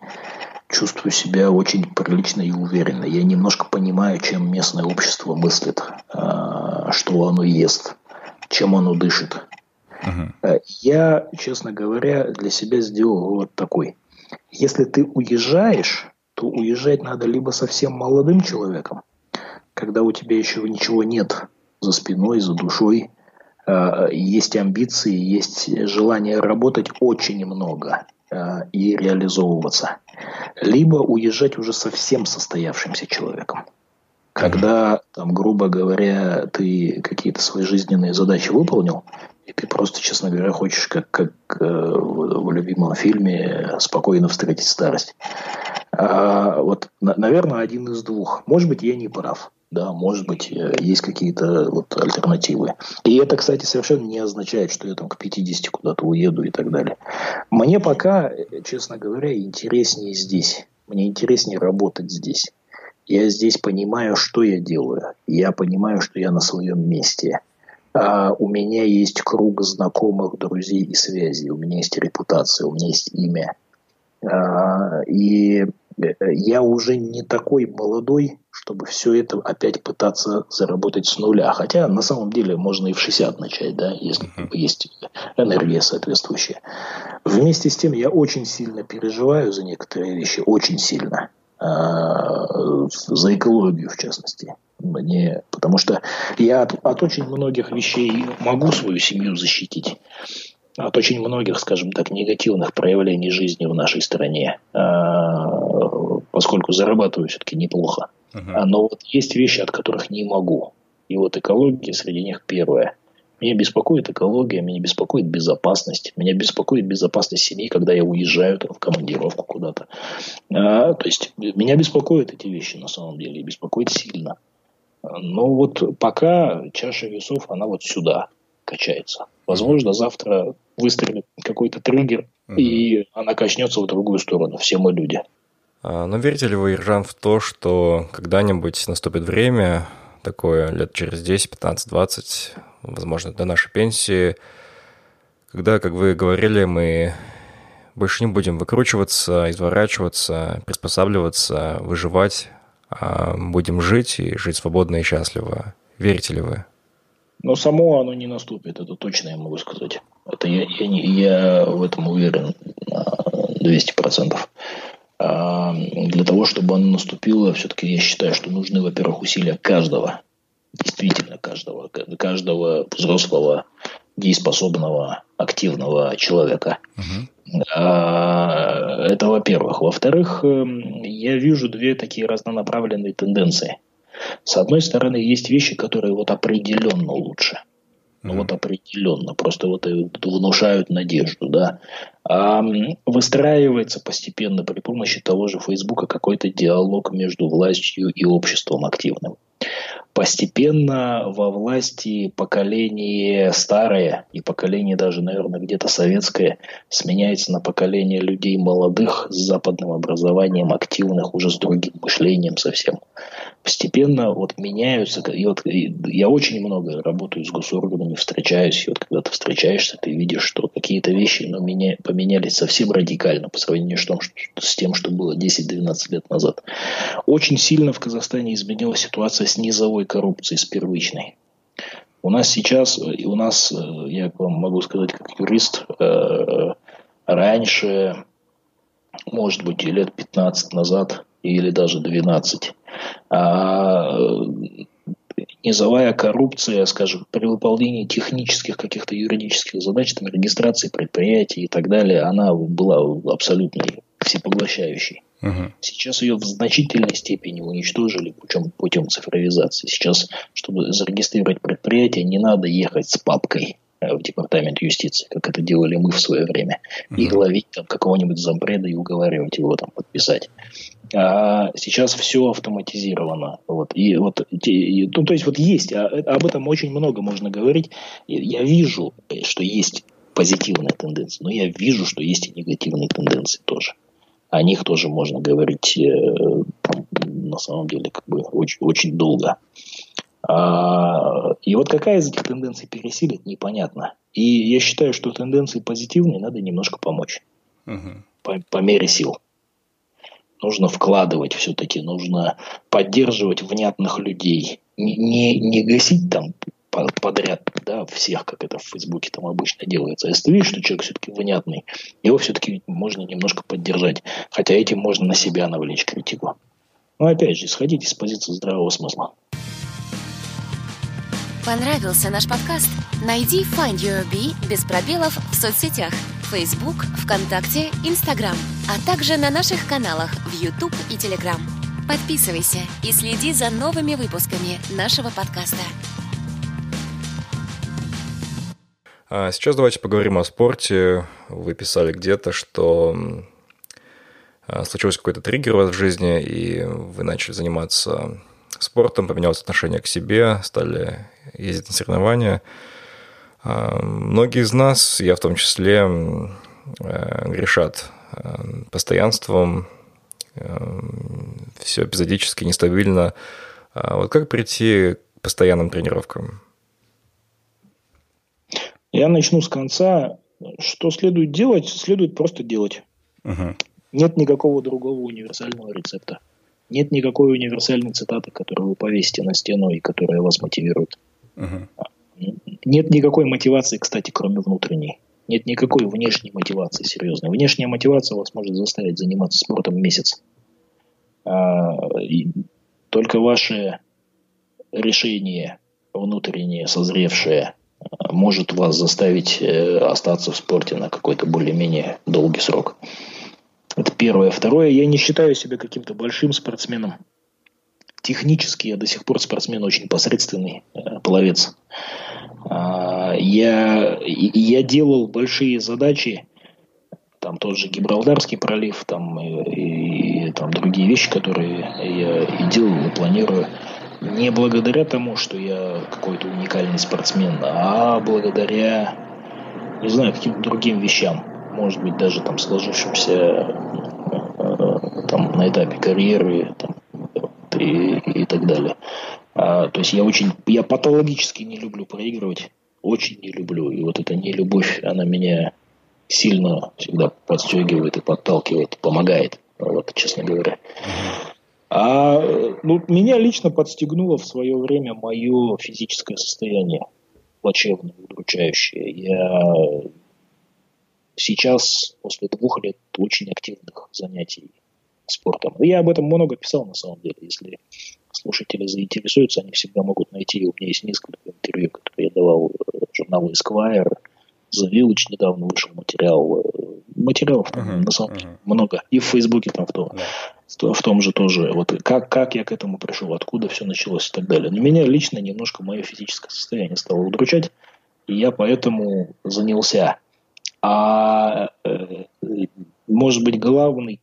чувствую себя очень прилично и уверенно. Я немножко понимаю, чем местное общество мыслит, а, что оно ест, чем оно дышит. Uh-huh. Я, честно говоря, для себя сделал вот такой. Если ты уезжаешь, то уезжать надо либо совсем молодым человеком, когда у тебя еще ничего нет за спиной, за душой, а, есть амбиции, есть желание работать очень много и реализовываться либо уезжать уже совсем состоявшимся человеком. Когда, там, грубо говоря, ты какие-то свои жизненные задачи выполнил, и ты просто, честно говоря, хочешь, как, как э, в, в любимом фильме, спокойно встретить старость. А, вот, на, наверное, один из двух. Может быть, я не прав. Да, может быть, э, есть какие-то вот альтернативы. И это, кстати, совершенно не означает, что я там к 50 куда-то уеду и так далее. Мне пока, э, честно говоря, интереснее здесь. Мне интереснее работать здесь. Я здесь понимаю, что я делаю. Я понимаю, что я на своем месте. А у меня есть круг знакомых, друзей и связей. У меня есть репутация, у меня есть имя. А, и я уже не такой молодой, чтобы все это опять пытаться заработать с нуля. Хотя на самом деле можно и в 60 начать, да, если uh-huh. есть энергия соответствующая. Вместе с тем я очень сильно переживаю за некоторые вещи, очень сильно. Э, за экологию в частности. Мне, потому что я от, от очень многих вещей могу свою семью защитить от очень многих, скажем так, негативных проявлений жизни в нашей стране, а, поскольку зарабатываю все-таки неплохо. Uh-huh. Но вот есть вещи, от которых не могу. И вот экология среди них первая. Меня беспокоит экология, меня беспокоит безопасность, меня беспокоит безопасность семьи, когда я уезжаю там, в командировку куда-то. А, то есть меня беспокоят эти вещи на самом деле, и беспокоит сильно. Но вот пока чаша весов, она вот сюда качается. Возможно, завтра выстрелит какой-то триггер, угу. и она качнется в другую сторону. Все мы люди. А, но верите ли вы, Иржан, в то, что когда-нибудь наступит время, такое лет через 10, 15, 20, возможно, до нашей пенсии, когда, как вы говорили, мы больше не будем выкручиваться, изворачиваться, приспосабливаться, выживать, а будем жить и жить свободно и счастливо. Верите ли вы? Но само оно не наступит, это точно я могу сказать. Это я, я, не, я в этом уверен на 200%. А для того, чтобы оно наступило, все-таки я считаю, что нужны, во-первых, усилия каждого, действительно каждого, каждого взрослого дееспособного, активного человека. Угу. Это во-первых. Во-вторых, эм, я вижу две такие разнонаправленные тенденции. С одной стороны, есть вещи, которые вот определенно лучше. Ну, вот определенно, просто вот внушают надежду, да. Выстраивается постепенно при помощи того же Фейсбука какой-то диалог между властью и обществом активным постепенно во власти поколение старое и поколение даже, наверное, где-то советское сменяется на поколение людей молодых с западным образованием, активных, уже с другим мышлением совсем. Постепенно вот меняются. И вот я очень много работаю с госорганами, встречаюсь, и вот когда ты встречаешься, ты видишь, что какие-то вещи ну, меня, поменялись совсем радикально по сравнению с, том, что, с тем, что было 10-12 лет назад. Очень сильно в Казахстане изменилась ситуация с низовой коррупции, с первичной. У нас сейчас, и у нас, э, я вам могу сказать как юрист, э, раньше, может быть, лет 15 назад или даже 12, а, низовая коррупция, скажем, при выполнении технических каких-то юридических задач, там, регистрации предприятий и так далее, она была абсолютно всепоглощающей. Угу. Сейчас ее в значительной степени уничтожили путем, путем цифровизации. Сейчас, чтобы зарегистрировать предприятие, не надо ехать с папкой э, в департамент юстиции, как это делали мы в свое время, угу. и ловить там какого-нибудь зампреда и уговаривать его там подписать. А сейчас все автоматизировано. Вот. И вот, и, ну, то есть вот есть, а, об этом очень много можно говорить. Я вижу, что есть позитивные тенденции, но я вижу, что есть и негативные тенденции тоже о них тоже можно говорить э, на самом деле как бы очень, очень долго. А, и вот какая из этих тенденций пересилит, непонятно. И я считаю, что тенденции позитивные надо немножко помочь угу. по, по мере сил. Нужно вкладывать все-таки, нужно поддерживать внятных людей. Не, не, не гасить там подряд, да, всех, как это в Фейсбуке там обычно делается. Если ты видишь, что человек все-таки внятный, его все-таки можно немножко поддержать. Хотя этим можно на себя навлечь критику. Но опять же, исходите с позиции здравого смысла. Понравился наш подкаст? Найди Find Your Bee без пробелов в соцсетях Facebook, ВКонтакте, Instagram, а также на наших каналах в YouTube и Telegram. Подписывайся и следи за новыми выпусками нашего подкаста. А сейчас давайте поговорим о спорте. Вы писали где-то, что а, случился какой-то триггер у вас в жизни, и вы начали заниматься спортом, поменялось отношение к себе, стали ездить на соревнования. А, многие из нас, я в том числе, грешат постоянством, все эпизодически, нестабильно. Вот как прийти к постоянным тренировкам? Я начну с конца. Что следует делать? Следует просто делать. Угу. Нет никакого другого универсального рецепта. Нет никакой универсальной цитаты, которую вы повесите на стену и которая вас мотивирует. Угу. Нет никакой мотивации, кстати, кроме внутренней. Нет никакой внешней мотивации серьезной. Внешняя мотивация вас может заставить заниматься спортом месяц. А, только ваше решение внутреннее, созревшее, может вас заставить э, остаться в спорте на какой-то более-менее долгий срок. Это первое. Второе, я не считаю себя каким-то большим спортсменом. Технически я до сих пор спортсмен очень посредственный, э, пловец. А, я, я делал большие задачи, там тот же Гибралтарский пролив, там и, и там другие вещи, которые я и делал, и планирую не благодаря тому, что я какой-то уникальный спортсмен, а благодаря, не знаю, каким-то другим вещам. Может быть, даже там сложившимся э, там, на этапе карьеры там, и, и так далее. А, то есть я очень, я патологически не люблю проигрывать, очень не люблю. И вот эта нелюбовь, она меня сильно всегда подстегивает и подталкивает, помогает, вот, честно говоря. А ну, меня лично подстегнуло в свое время мое физическое состояние, плачевное, удручающее. Я сейчас, после двух лет очень активных занятий спортом. Я об этом много писал, на самом деле. Если слушатели заинтересуются, они всегда могут найти. У меня есть несколько интервью, которые я давал э, журналу Esquire, The Village недавно вышел материал. Э, материалов там, uh-huh, на самом деле uh-huh. много. И в Фейсбуке там в том, yeah. в том же тоже. Вот как, как я к этому пришел, откуда все началось и так далее. Но меня лично немножко мое физическое состояние стало удручать, и я поэтому занялся. А э, может быть главный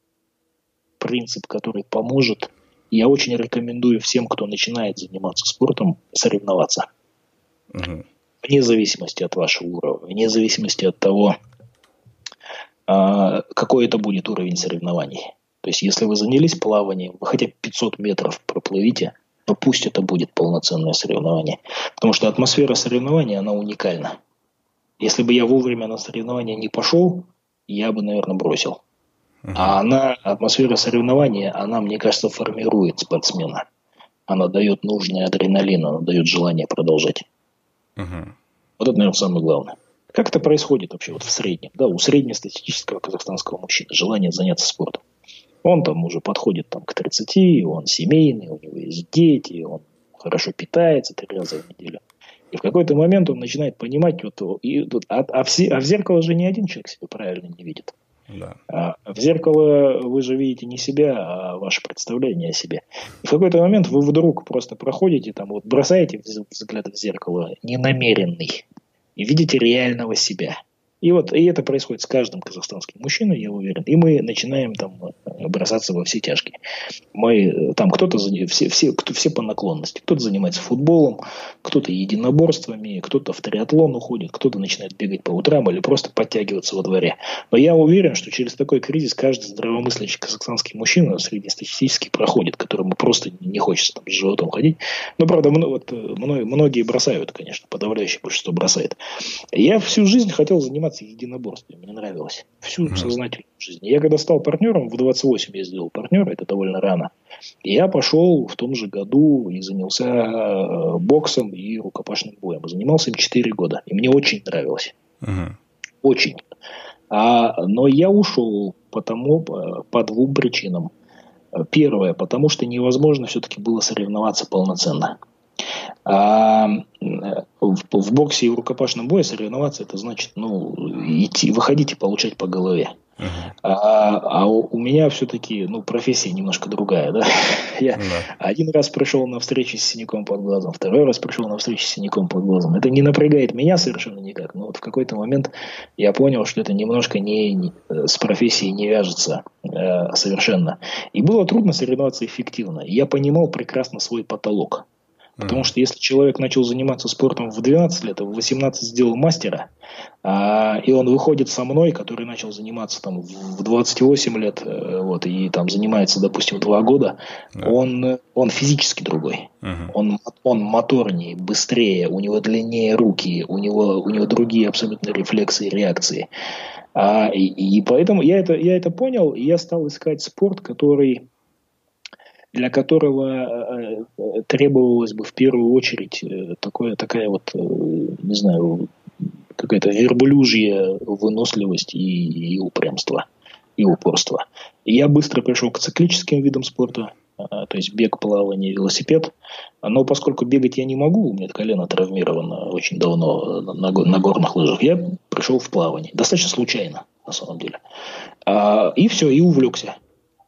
принцип, который поможет, я очень рекомендую всем, кто начинает заниматься спортом, соревноваться. Uh-huh вне зависимости от вашего уровня, вне зависимости от того, а, какой это будет уровень соревнований. То есть, если вы занялись плаванием, вы хотя бы 500 метров проплывите, но пусть это будет полноценное соревнование. Потому что атмосфера соревнования, она уникальна. Если бы я вовремя на соревнования не пошел, я бы, наверное, бросил. Uh-huh. А она, атмосфера соревнования, она, мне кажется, формирует спортсмена. Она дает нужный адреналин, она дает желание продолжать. Угу. Вот это, наверное, самое главное. Как это происходит вообще вот в среднем? Да, у среднестатистического казахстанского мужчины желание заняться спортом. Он там уже подходит там, к 30, он семейный, у него есть дети, он хорошо питается три раза в неделю. И в какой-то момент он начинает понимать, вот, и, а, а, в, а в зеркало же ни один человек себя правильно не видит. Да. А в зеркало вы же видите не себя, а ваше представление о себе. И в какой-то момент вы вдруг просто проходите, там, вот бросаете взгляд в зеркало ненамеренный и видите реального себя. И вот и это происходит с каждым казахстанским мужчиной, я уверен. И мы начинаем там э, бросаться во все тяжкие. Мы э, там кто-то все, все, кто, все по наклонности. Кто-то занимается футболом, кто-то единоборствами, кто-то в триатлон уходит, кто-то начинает бегать по утрам или просто подтягиваться во дворе. Но я уверен, что через такой кризис каждый здравомыслящий казахстанский мужчина среднестатистически проходит, которому просто не хочется там с животом ходить. Но правда, вот, э, многие бросают, конечно, подавляющее большинство бросает. Я всю жизнь хотел заниматься заниматься единоборствами. Мне нравилось. Всю mm-hmm. сознательную жизнь. Я когда стал партнером, в 28 я сделал партнера, это довольно рано. Я пошел в том же году и занялся э, боксом и рукопашным боем. Занимался им 4 года. И мне очень нравилось. Mm-hmm. Очень. А, но я ушел потому, по, по двум причинам. Первое, потому что невозможно все-таки было соревноваться полноценно. А в, в боксе и в рукопашном бое соревноваться, это значит, ну, идти, выходить и получать по голове. Uh-huh. А, а у, у меня все-таки, ну, профессия немножко другая, да. Я uh-huh. один раз пришел на встречу с синяком под глазом, второй раз пришел на встречу с синяком под глазом. Это не напрягает меня совершенно никак, но вот в какой-то момент я понял, что это немножко не, не с профессией не вяжется э, совершенно. И было трудно соревноваться эффективно. Я понимал прекрасно свой потолок. Потому что если человек начал заниматься спортом в 12 лет, а в 18 сделал мастера, а, и он выходит со мной, который начал заниматься там в 28 лет, э, вот, и там занимается, допустим, 2 года, да. он, он физически другой. Угу. Он, он моторнее, быстрее, у него длиннее руки, у него, у него другие абсолютно рефлексы и реакции. А, и, и поэтому я это, я это понял, и я стал искать спорт, который для которого э, э, требовалось бы в первую очередь э, такое, такая вот, не знаю, какая-то верблюжья выносливость и, и упрямство, и упорство. Я быстро пришел к циклическим видам спорта, то есть бег, плавание, велосипед. Но поскольку бегать я не могу, у меня колено травмировано очень давно на, на горных лыжах, я пришел в плавание. Достаточно случайно, на самом деле. А, и все, и увлекся.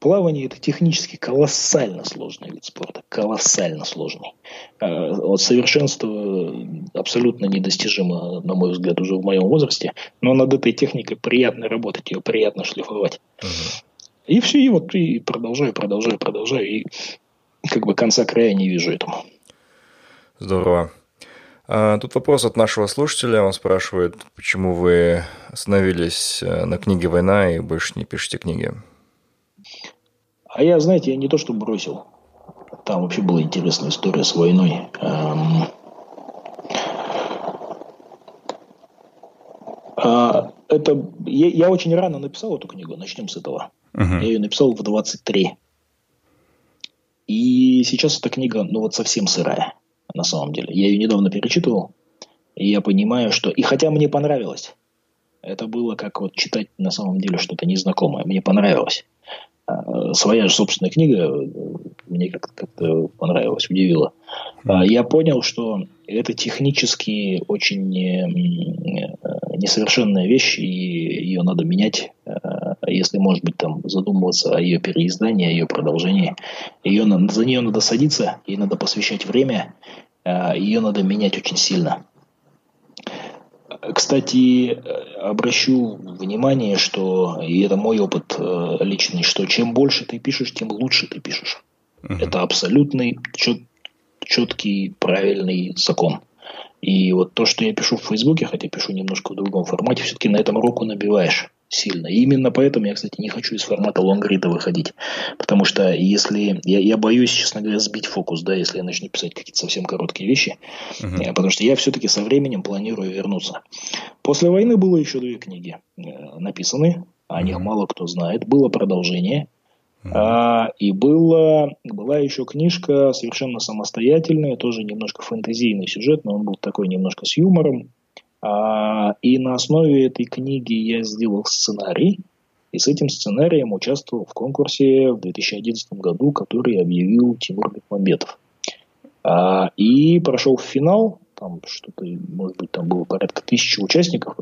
Плавание – это технически колоссально сложный вид спорта. Колоссально сложный. А, вот совершенство абсолютно недостижимо, на мой взгляд, уже в моем возрасте. Но над этой техникой приятно работать, ее приятно шлифовать. uh И все, и вот и продолжаю, продолжаю, продолжаю. И как бы конца края не вижу этому. Здорово. А, тут вопрос от нашего слушателя. Он спрашивает, почему вы остановились э, на книге «Война» и больше не пишете книги. А я, знаете, я не то что бросил. Там вообще была интересная история с войной. Эм, а, это я, я очень рано написал эту книгу, начнем с этого. Uh-huh. Я ее написал в 23. И сейчас эта книга, ну вот совсем сырая, на самом деле. Я ее недавно перечитывал, и я понимаю, что... И хотя мне понравилось, это было как вот читать на самом деле что-то незнакомое, мне понравилось. А, своя же собственная книга мне как-то понравилась, удивила. А, я понял, что это технически очень несовершенная вещь, и ее надо менять, если, может быть, там задумываться о ее переиздании, о ее продолжении. Ее, за нее надо садиться, ей надо посвящать время, ее надо менять очень сильно. Кстати, обращу внимание, что, и это мой опыт э, личный, что чем больше ты пишешь, тем лучше ты пишешь. Uh-huh. Это абсолютный чет, четкий, правильный закон. И вот то, что я пишу в Фейсбуке, хотя пишу немножко в другом формате, все-таки на этом руку набиваешь сильно. И именно поэтому я, кстати, не хочу из формата лонгрида выходить. Потому что если... Я, я боюсь, честно говоря, сбить фокус, да, если я начну писать какие-то совсем короткие вещи. Uh-huh. Потому что я все-таки со временем планирую вернуться. После войны было еще две книги э, написаны. О них uh-huh. мало кто знает. Было продолжение. Uh-huh. А, и было, была еще книжка совершенно самостоятельная, тоже немножко фэнтезийный сюжет, но он был такой немножко с юмором. А, и на основе этой книги я сделал сценарий, и с этим сценарием участвовал в конкурсе в 2011 году, который объявил Тимур Бекмамбетов. А, и прошел в финал, там что-то, может быть, там было порядка тысячи участников,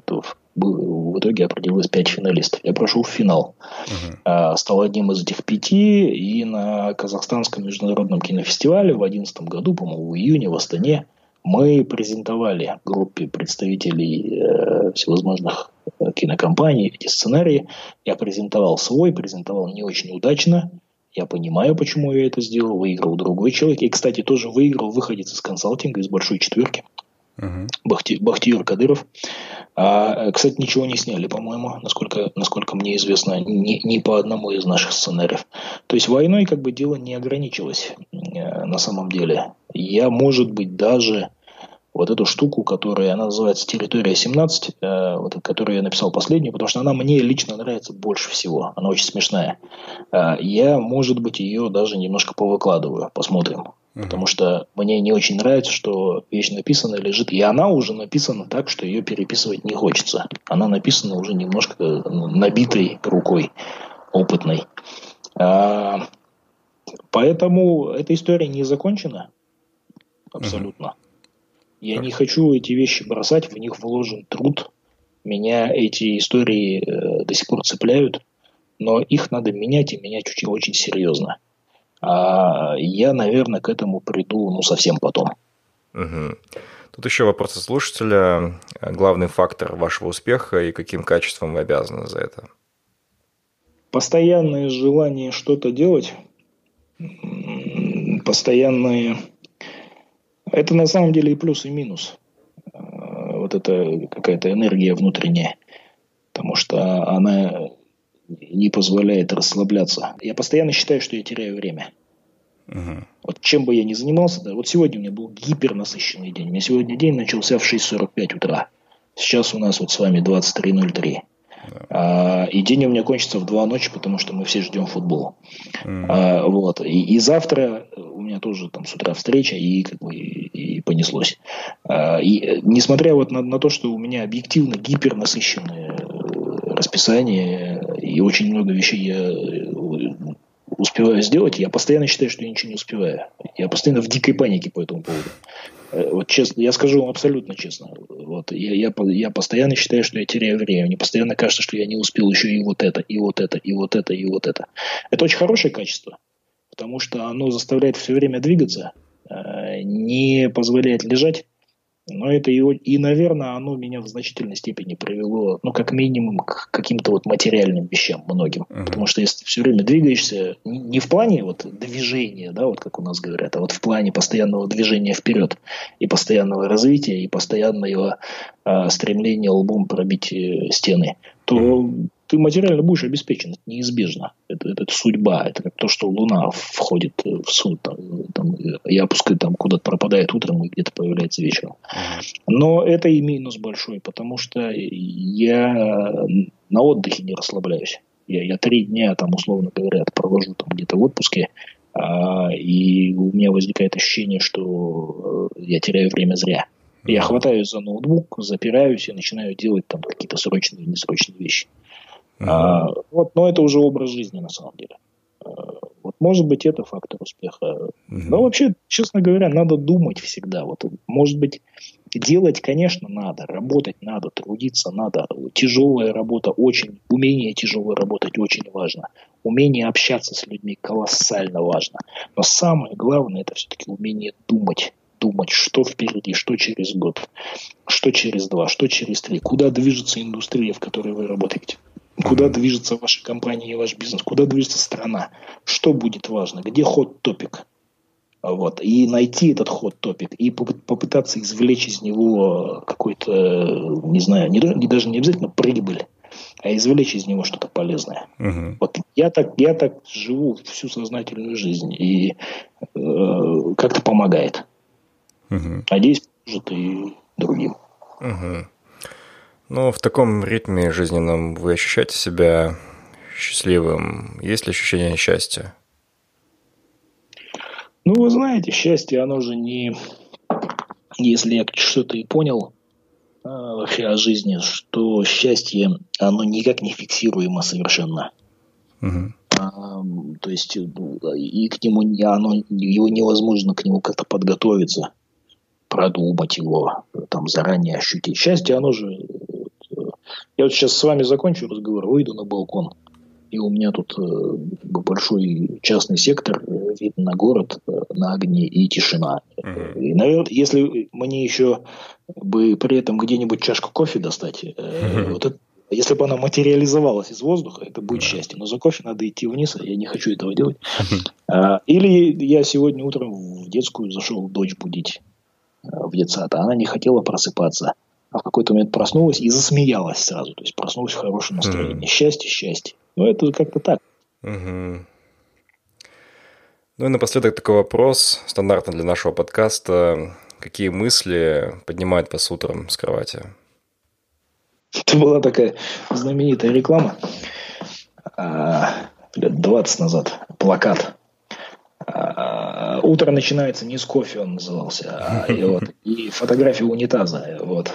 в итоге определилось пять финалистов. Я прошел в финал. Uh-huh. Стал одним из этих пяти, и на Казахстанском международном кинофестивале в 2011 году, по-моему, в июне в Астане, мы презентовали группе представителей э, всевозможных э, кинокомпаний эти сценарии. Я презентовал свой, презентовал не очень удачно. Я понимаю, почему я это сделал. Выиграл другой человек. И, кстати, тоже выиграл выходец из консалтинга, из большой четверки. Uh-huh. Бахти, Бахтиер Кадыров. А, кстати, ничего не сняли, по-моему, насколько, насколько мне известно, ни, ни по одному из наших сценариев. То есть войной как бы дело не ограничилось э, на самом деле. Я, может быть, даже вот эту штуку, которая, она называется «Территория 17», э, вот, которую я написал последнюю, потому что она мне лично нравится больше всего. Она очень смешная. Э, я, может быть, ее даже немножко повыкладываю, посмотрим. Uh-huh. Потому что мне не очень нравится, что вещь написана лежит, и она уже написана так, что ее переписывать не хочется. Она написана уже немножко набитой рукой, опытной. А, поэтому эта история не закончена абсолютно. Uh-huh. Я так. не хочу эти вещи бросать, в них вложен труд. Меня эти истории э, до сих пор цепляют, но их надо менять и менять очень, очень серьезно. А я, наверное, к этому приду ну, совсем потом. Угу. Тут еще вопрос от слушателя. Главный фактор вашего успеха и каким качеством вы обязаны за это? Постоянное желание что-то делать, постоянное это на самом деле и плюс, и минус. А, вот это какая-то энергия внутренняя. Потому что она не позволяет расслабляться. Я постоянно считаю, что я теряю время. Uh-huh. Вот чем бы я ни занимался, да, вот сегодня у меня был гипернасыщенный день. У меня сегодня день начался в 6.45 утра. Сейчас у нас вот с вами 23.03. А, и день у меня кончится в 2 ночи, потому что мы все ждем футбол. Mm. А, вот. И, и завтра у меня тоже там с утра встреча, и как бы и, и понеслось. А, и несмотря вот на, на то, что у меня объективно гипернасыщенное э, расписание, и очень много вещей я э, успеваю сделать, я постоянно считаю, что я ничего не успеваю. Я постоянно в дикой панике по этому поводу. Э, вот честно, я скажу вам абсолютно честно. Вот, я, я, я постоянно считаю, что я теряю время. Мне постоянно кажется, что я не успел еще и вот это, и вот это, и вот это, и вот это. Это очень хорошее качество, потому что оно заставляет все время двигаться, э, не позволяет лежать но это и, и, наверное, оно меня в значительной степени привело, ну, как минимум, к каким-то вот материальным вещам многим. Uh-huh. Потому что если ты все время двигаешься, не в плане вот движения, да, вот как у нас говорят, а вот в плане постоянного движения вперед и постоянного развития, и постоянного э, стремления лбом пробить э, стены, то uh-huh ты материально будешь обеспечен, это неизбежно. Это, это, это судьба, это как то, что Луна входит в суд, там, там, и опускает, там куда-то пропадает утром и где-то появляется вечером. Но это и минус большой, потому что я на отдыхе не расслабляюсь. Я, я три дня, там, условно говоря, провожу там где-то в отпуске, а, и у меня возникает ощущение, что э, я теряю время зря. Я хватаюсь за ноутбук, запираюсь и начинаю делать там какие-то срочные и несрочные вещи. А, вот, но это уже образ жизни на самом деле. может быть, это фактор успеха. Mm-hmm. Но вообще, честно говоря, надо думать всегда. Вот, может быть, делать, конечно, надо, работать надо, трудиться надо. Тяжелая работа очень, умение тяжело работать очень важно. Умение общаться с людьми колоссально важно. Но самое главное, это все-таки умение думать думать, что впереди, что через год, что через два, что через три, куда движется индустрия, в которой вы работаете. Куда движется ваша компания и ваш бизнес? Куда движется страна? Что будет важно? Где ход топик? Вот. И найти этот ход топик и попытаться извлечь из него какой-то, не знаю, не, не даже не обязательно прибыль, а извлечь из него что-то полезное. Угу. Вот я так, я так живу всю сознательную жизнь, и э, как-то помогает. Угу. Надеюсь, поможет и другим. Угу. Ну, в таком ритме жизненном вы ощущаете себя счастливым? Есть ли ощущение счастья? Ну, вы знаете, счастье, оно же не... Если я что-то и понял а, вообще о жизни, что счастье, оно никак не фиксируемо совершенно. Угу. А, то есть и к нему оно, его невозможно к нему как-то подготовиться, продумать его, там заранее ощутить. Счастье, оно же я вот сейчас с вами закончу разговор, выйду на балкон, и у меня тут э, большой частный сектор, э, вид на город, э, на огни и тишина. Uh-huh. И, наверное, если мне еще бы при этом где-нибудь чашку кофе достать, uh-huh. вот это, если бы она материализовалась из воздуха, это будет uh-huh. счастье. Но за кофе надо идти вниз, а я не хочу этого делать. Uh-huh. Или я сегодня утром в детскую зашел дочь будить в детсад, а она не хотела просыпаться а в какой-то момент проснулась и засмеялась сразу. То есть проснулась в хорошем настроении. Mm. Счастье, счастье. Ну, это как-то так. Mm-hmm. Ну и напоследок такой вопрос, стандартно для нашего подкаста. Какие мысли поднимает вас утром с кровати? Это была такая знаменитая реклама а, лет 20 назад. Плакат утро начинается не с кофе, он назывался, а и, вот, и фотография унитаза. Вот.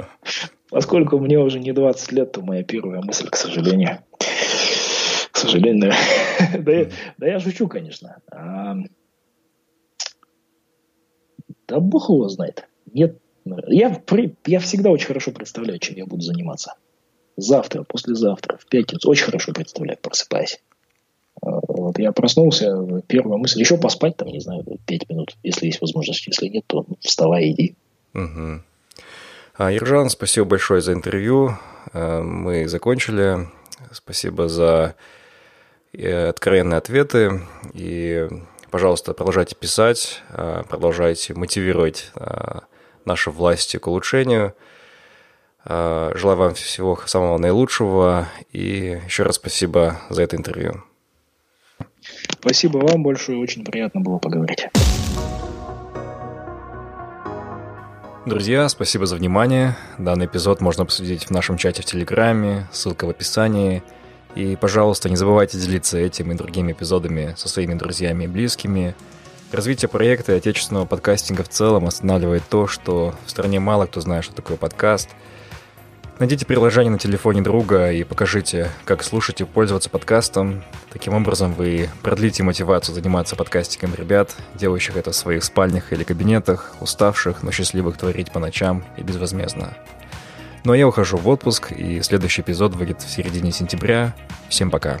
Поскольку мне уже не 20 лет, то моя первая мысль, к сожалению, к сожалению, да, я, да я шучу, конечно. А, да бог его знает. Нет, я, я всегда очень хорошо представляю, чем я буду заниматься. Завтра, послезавтра, в пятницу. Очень хорошо представляю, просыпаясь. Вот я проснулся, первая мысль, еще поспать там, не знаю, пять минут, если есть возможность. Если нет, то вставай, иди. Угу. А, Ержан, спасибо большое за интервью. Э, мы закончили. Спасибо за э, откровенные ответы. И, пожалуйста, продолжайте писать, э, продолжайте мотивировать наши власти к улучшению. Желаю вам всего самого наилучшего. И еще раз спасибо за это интервью. Спасибо вам большое, очень приятно было поговорить. Друзья, спасибо за внимание. Данный эпизод можно обсудить в нашем чате в Телеграме, ссылка в описании. И, пожалуйста, не забывайте делиться этим и другими эпизодами со своими друзьями и близкими. Развитие проекта и отечественного подкастинга в целом останавливает то, что в стране мало кто знает, что такое подкаст – Найдите приложение на телефоне друга и покажите, как слушать и пользоваться подкастом. Таким образом, вы продлите мотивацию заниматься подкастиком ребят, делающих это в своих спальнях или кабинетах, уставших, но счастливых творить по ночам и безвозмездно. Ну а я ухожу в отпуск, и следующий эпизод выйдет в середине сентября. Всем пока.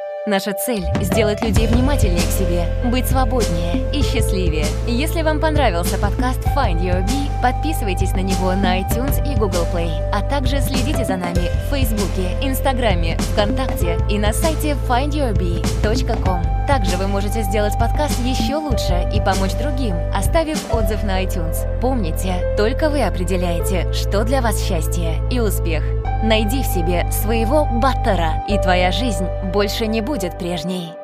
Наша цель — сделать людей внимательнее к себе, быть свободнее и счастливее. Если вам понравился подкаст Find Your Bee, подписывайтесь на него на iTunes и Google Play, а также следите за нами в Фейсбуке, Инстаграме, ВКонтакте и на сайте findyourbee.com. Также вы можете сделать подкаст еще лучше и помочь другим, оставив отзыв на iTunes. Помните, только вы определяете, что для вас счастье и успех. Найди в себе своего баттера, и твоя жизнь больше не будет прежней.